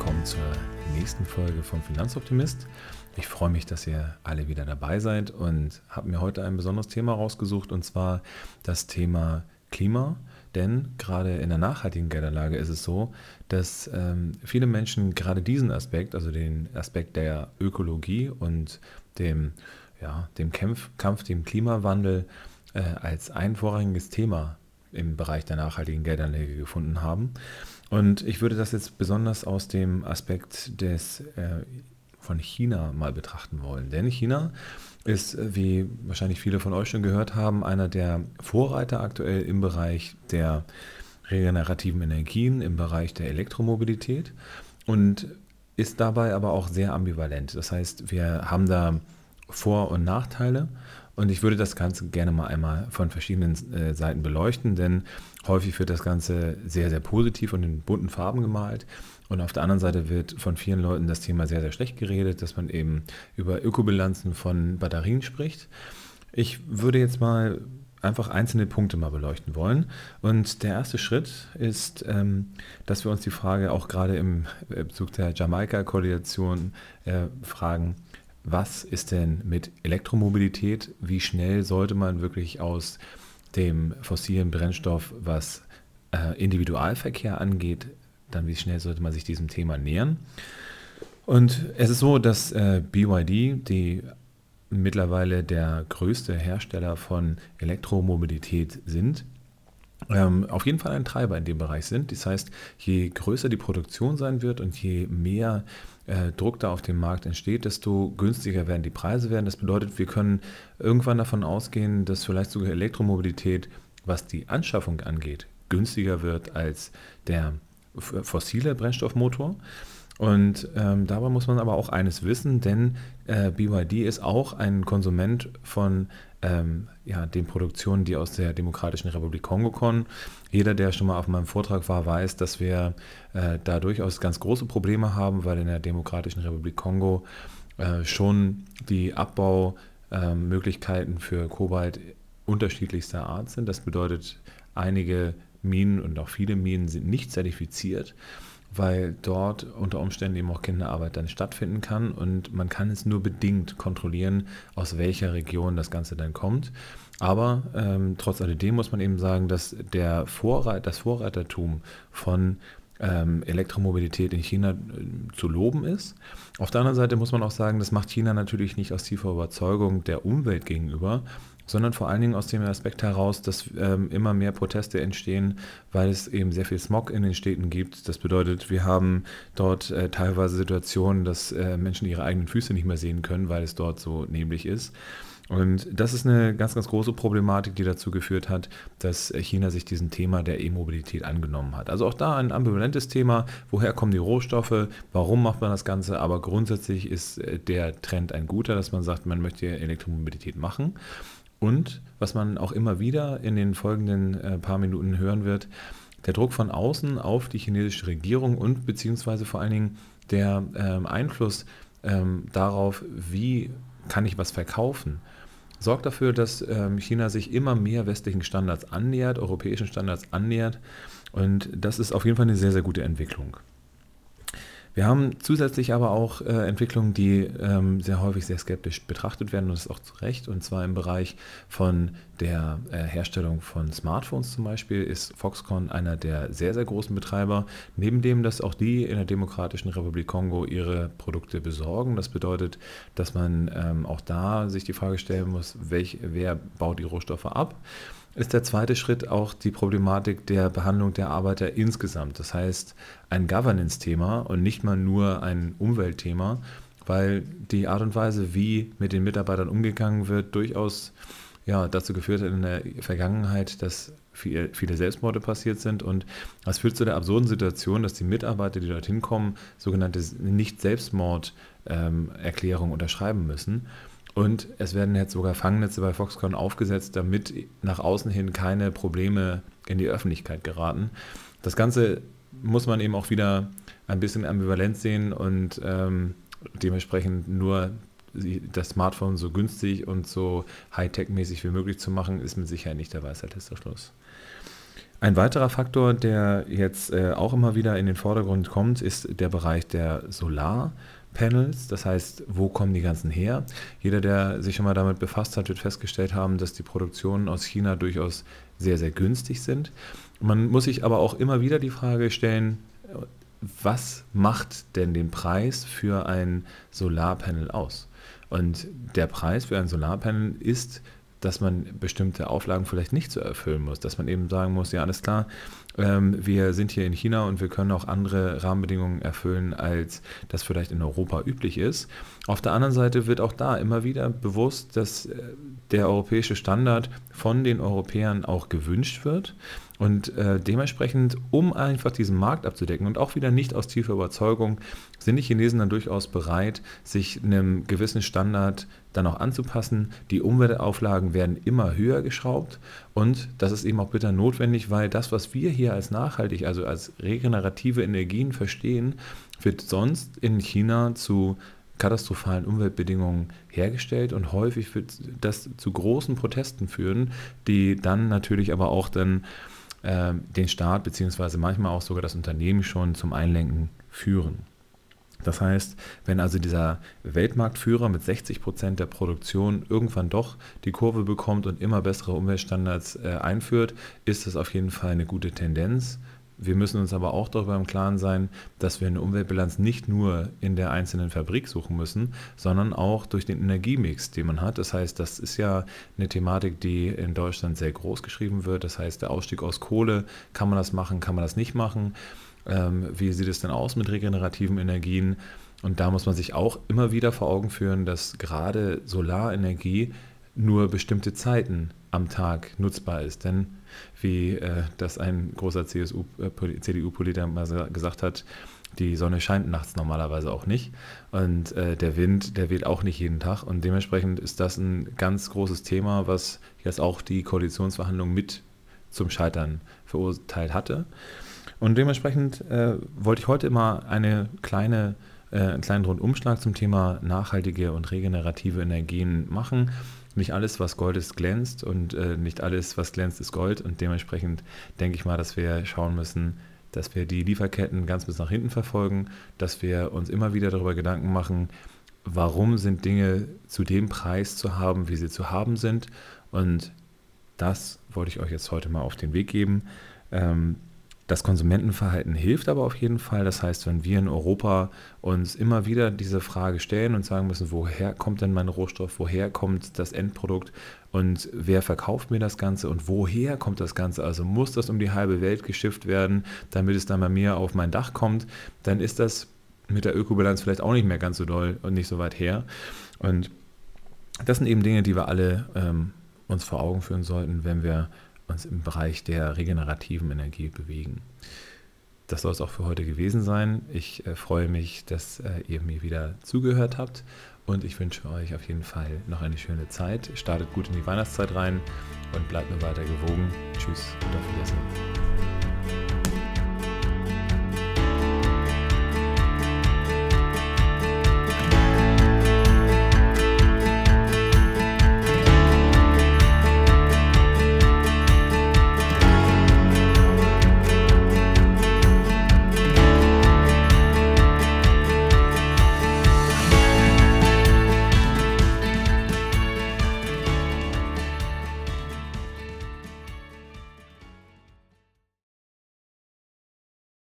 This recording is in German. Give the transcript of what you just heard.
Willkommen zur nächsten Folge vom Finanzoptimist. Ich freue mich, dass ihr alle wieder dabei seid und habe mir heute ein besonderes Thema rausgesucht und zwar das Thema Klima. Denn gerade in der nachhaltigen Geldanlage ist es so, dass ähm, viele Menschen gerade diesen Aspekt, also den Aspekt der Ökologie und dem, ja, dem Kampf, Kampf dem Klimawandel äh, als ein vorrangiges Thema im Bereich der nachhaltigen Geldanlage gefunden haben. Und ich würde das jetzt besonders aus dem Aspekt des äh, von China mal betrachten wollen. Denn China ist, äh, wie wahrscheinlich viele von euch schon gehört haben, einer der Vorreiter aktuell im Bereich der regenerativen Energien, im Bereich der Elektromobilität und ist dabei aber auch sehr ambivalent. Das heißt, wir haben da Vor- und Nachteile. Und ich würde das Ganze gerne mal einmal von verschiedenen äh, Seiten beleuchten, denn häufig wird das Ganze sehr, sehr positiv und in bunten Farben gemalt. Und auf der anderen Seite wird von vielen Leuten das Thema sehr, sehr schlecht geredet, dass man eben über Ökobilanzen von Batterien spricht. Ich würde jetzt mal einfach einzelne Punkte mal beleuchten wollen. Und der erste Schritt ist, ähm, dass wir uns die Frage auch gerade im Bezug der Jamaika-Koalition äh, fragen, was ist denn mit Elektromobilität? Wie schnell sollte man wirklich aus dem fossilen Brennstoff, was äh, Individualverkehr angeht, dann wie schnell sollte man sich diesem Thema nähern? Und es ist so, dass äh, BYD, die mittlerweile der größte Hersteller von Elektromobilität sind, auf jeden Fall ein Treiber in dem Bereich sind. Das heißt, je größer die Produktion sein wird und je mehr äh, Druck da auf dem Markt entsteht, desto günstiger werden die Preise werden. Das bedeutet, wir können irgendwann davon ausgehen, dass vielleicht sogar Elektromobilität, was die Anschaffung angeht, günstiger wird als der fossile Brennstoffmotor. Und ähm, dabei muss man aber auch eines wissen, denn äh, BYD ist auch ein Konsument von ähm, ja, den Produktionen, die aus der Demokratischen Republik Kongo kommen. Jeder, der schon mal auf meinem Vortrag war, weiß, dass wir äh, da durchaus ganz große Probleme haben, weil in der Demokratischen Republik Kongo äh, schon die Abbaumöglichkeiten für Kobalt unterschiedlichster Art sind. Das bedeutet, einige Minen und auch viele Minen sind nicht zertifiziert weil dort unter Umständen eben auch Kinderarbeit dann stattfinden kann und man kann es nur bedingt kontrollieren, aus welcher Region das Ganze dann kommt. Aber ähm, trotz alledem muss man eben sagen, dass der Vorreit, das Vorreitertum von ähm, Elektromobilität in China äh, zu loben ist. Auf der anderen Seite muss man auch sagen, das macht China natürlich nicht aus tiefer Überzeugung der Umwelt gegenüber, sondern vor allen Dingen aus dem Aspekt heraus, dass ähm, immer mehr Proteste entstehen, weil es eben sehr viel Smog in den Städten gibt. Das bedeutet, wir haben dort äh, teilweise Situationen, dass äh, Menschen ihre eigenen Füße nicht mehr sehen können, weil es dort so neblig ist. Und das ist eine ganz, ganz große Problematik, die dazu geführt hat, dass China sich diesem Thema der E-Mobilität angenommen hat. Also auch da ein ambivalentes Thema. Woher kommen die Rohstoffe? Warum macht man das Ganze? Aber grundsätzlich ist äh, der Trend ein guter, dass man sagt, man möchte Elektromobilität machen. Und was man auch immer wieder in den folgenden äh, paar Minuten hören wird, der Druck von außen auf die chinesische Regierung und beziehungsweise vor allen Dingen der ähm, Einfluss ähm, darauf, wie kann ich was verkaufen, sorgt dafür, dass ähm, China sich immer mehr westlichen Standards annähert, europäischen Standards annähert. Und das ist auf jeden Fall eine sehr, sehr gute Entwicklung. Wir haben zusätzlich aber auch äh, Entwicklungen, die ähm, sehr häufig sehr skeptisch betrachtet werden und das auch zu Recht. Und zwar im Bereich von der äh, Herstellung von Smartphones zum Beispiel ist Foxconn einer der sehr, sehr großen Betreiber. Neben dem, dass auch die in der Demokratischen Republik Kongo ihre Produkte besorgen. Das bedeutet, dass man ähm, auch da sich die Frage stellen muss, welch, wer baut die Rohstoffe ab ist der zweite Schritt auch die Problematik der Behandlung der Arbeiter insgesamt. Das heißt, ein Governance-Thema und nicht mal nur ein Umweltthema, weil die Art und Weise, wie mit den Mitarbeitern umgegangen wird, durchaus ja, dazu geführt hat in der Vergangenheit, dass viele Selbstmorde passiert sind. Und das führt zu der absurden Situation, dass die Mitarbeiter, die dorthin kommen, sogenannte Nicht-Selbstmord-Erklärungen ähm, unterschreiben müssen. Und es werden jetzt sogar Fangnetze bei Foxconn aufgesetzt, damit nach außen hin keine Probleme in die Öffentlichkeit geraten. Das Ganze muss man eben auch wieder ein bisschen ambivalent sehen und ähm, dementsprechend nur das Smartphone so günstig und so Hightech-mäßig wie möglich zu machen, ist mit Sicherheit nicht der Weisheit letzter Schluss. Ein weiterer Faktor, der jetzt äh, auch immer wieder in den Vordergrund kommt, ist der Bereich der Solarpanels. Das heißt, wo kommen die ganzen her? Jeder, der sich schon mal damit befasst hat, wird festgestellt haben, dass die Produktionen aus China durchaus sehr, sehr günstig sind. Man muss sich aber auch immer wieder die Frage stellen, was macht denn den Preis für ein Solarpanel aus? Und der Preis für ein Solarpanel ist dass man bestimmte Auflagen vielleicht nicht so erfüllen muss, dass man eben sagen muss, ja, alles klar, ähm, wir sind hier in China und wir können auch andere Rahmenbedingungen erfüllen, als das vielleicht in Europa üblich ist. Auf der anderen Seite wird auch da immer wieder bewusst, dass äh, der europäische Standard von den Europäern auch gewünscht wird. Und äh, dementsprechend, um einfach diesen Markt abzudecken und auch wieder nicht aus tiefer Überzeugung, sind die Chinesen dann durchaus bereit, sich einem gewissen Standard dann auch anzupassen. Die Umweltauflagen werden immer höher geschraubt und das ist eben auch bitter notwendig, weil das, was wir hier als nachhaltig, also als regenerative Energien verstehen, wird sonst in China zu katastrophalen Umweltbedingungen hergestellt und häufig wird das zu großen Protesten führen, die dann natürlich aber auch dann den Staat beziehungsweise manchmal auch sogar das Unternehmen schon zum Einlenken führen. Das heißt, wenn also dieser Weltmarktführer mit 60 Prozent der Produktion irgendwann doch die Kurve bekommt und immer bessere Umweltstandards äh, einführt, ist das auf jeden Fall eine gute Tendenz. Wir müssen uns aber auch darüber im Klaren sein, dass wir eine Umweltbilanz nicht nur in der einzelnen Fabrik suchen müssen, sondern auch durch den Energiemix, den man hat. Das heißt, das ist ja eine Thematik, die in Deutschland sehr groß geschrieben wird. Das heißt, der Ausstieg aus Kohle, kann man das machen, kann man das nicht machen? Ähm, wie sieht es denn aus mit regenerativen Energien? Und da muss man sich auch immer wieder vor Augen führen, dass gerade Solarenergie nur bestimmte Zeiten am Tag nutzbar ist. Denn wie äh, das ein großer CSU, äh, CDU-Politiker mal gesagt hat, die Sonne scheint nachts normalerweise auch nicht und äh, der Wind, der weht auch nicht jeden Tag und dementsprechend ist das ein ganz großes Thema, was jetzt auch die Koalitionsverhandlungen mit zum Scheitern verurteilt hatte. Und dementsprechend äh, wollte ich heute mal eine kleine äh, einen kleinen Rundumschlag zum Thema nachhaltige und regenerative Energien machen nicht alles, was Gold ist, glänzt und äh, nicht alles, was glänzt, ist Gold. Und dementsprechend denke ich mal, dass wir schauen müssen, dass wir die Lieferketten ganz bis nach hinten verfolgen, dass wir uns immer wieder darüber Gedanken machen, warum sind Dinge zu dem Preis zu haben, wie sie zu haben sind. Und das wollte ich euch jetzt heute mal auf den Weg geben. Ähm, das Konsumentenverhalten hilft aber auf jeden Fall. Das heißt, wenn wir in Europa uns immer wieder diese Frage stellen und sagen müssen, woher kommt denn mein Rohstoff, woher kommt das Endprodukt und wer verkauft mir das Ganze und woher kommt das Ganze? Also muss das um die halbe Welt geschifft werden, damit es dann bei mir auf mein Dach kommt, dann ist das mit der Ökobilanz vielleicht auch nicht mehr ganz so doll und nicht so weit her. Und das sind eben Dinge, die wir alle ähm, uns vor Augen führen sollten, wenn wir uns im Bereich der regenerativen Energie bewegen. Das soll es auch für heute gewesen sein. Ich äh, freue mich, dass äh, ihr mir wieder zugehört habt und ich wünsche euch auf jeden Fall noch eine schöne Zeit. Startet gut in die Weihnachtszeit rein und bleibt mir weiter gewogen. Tschüss und auf Wiedersehen.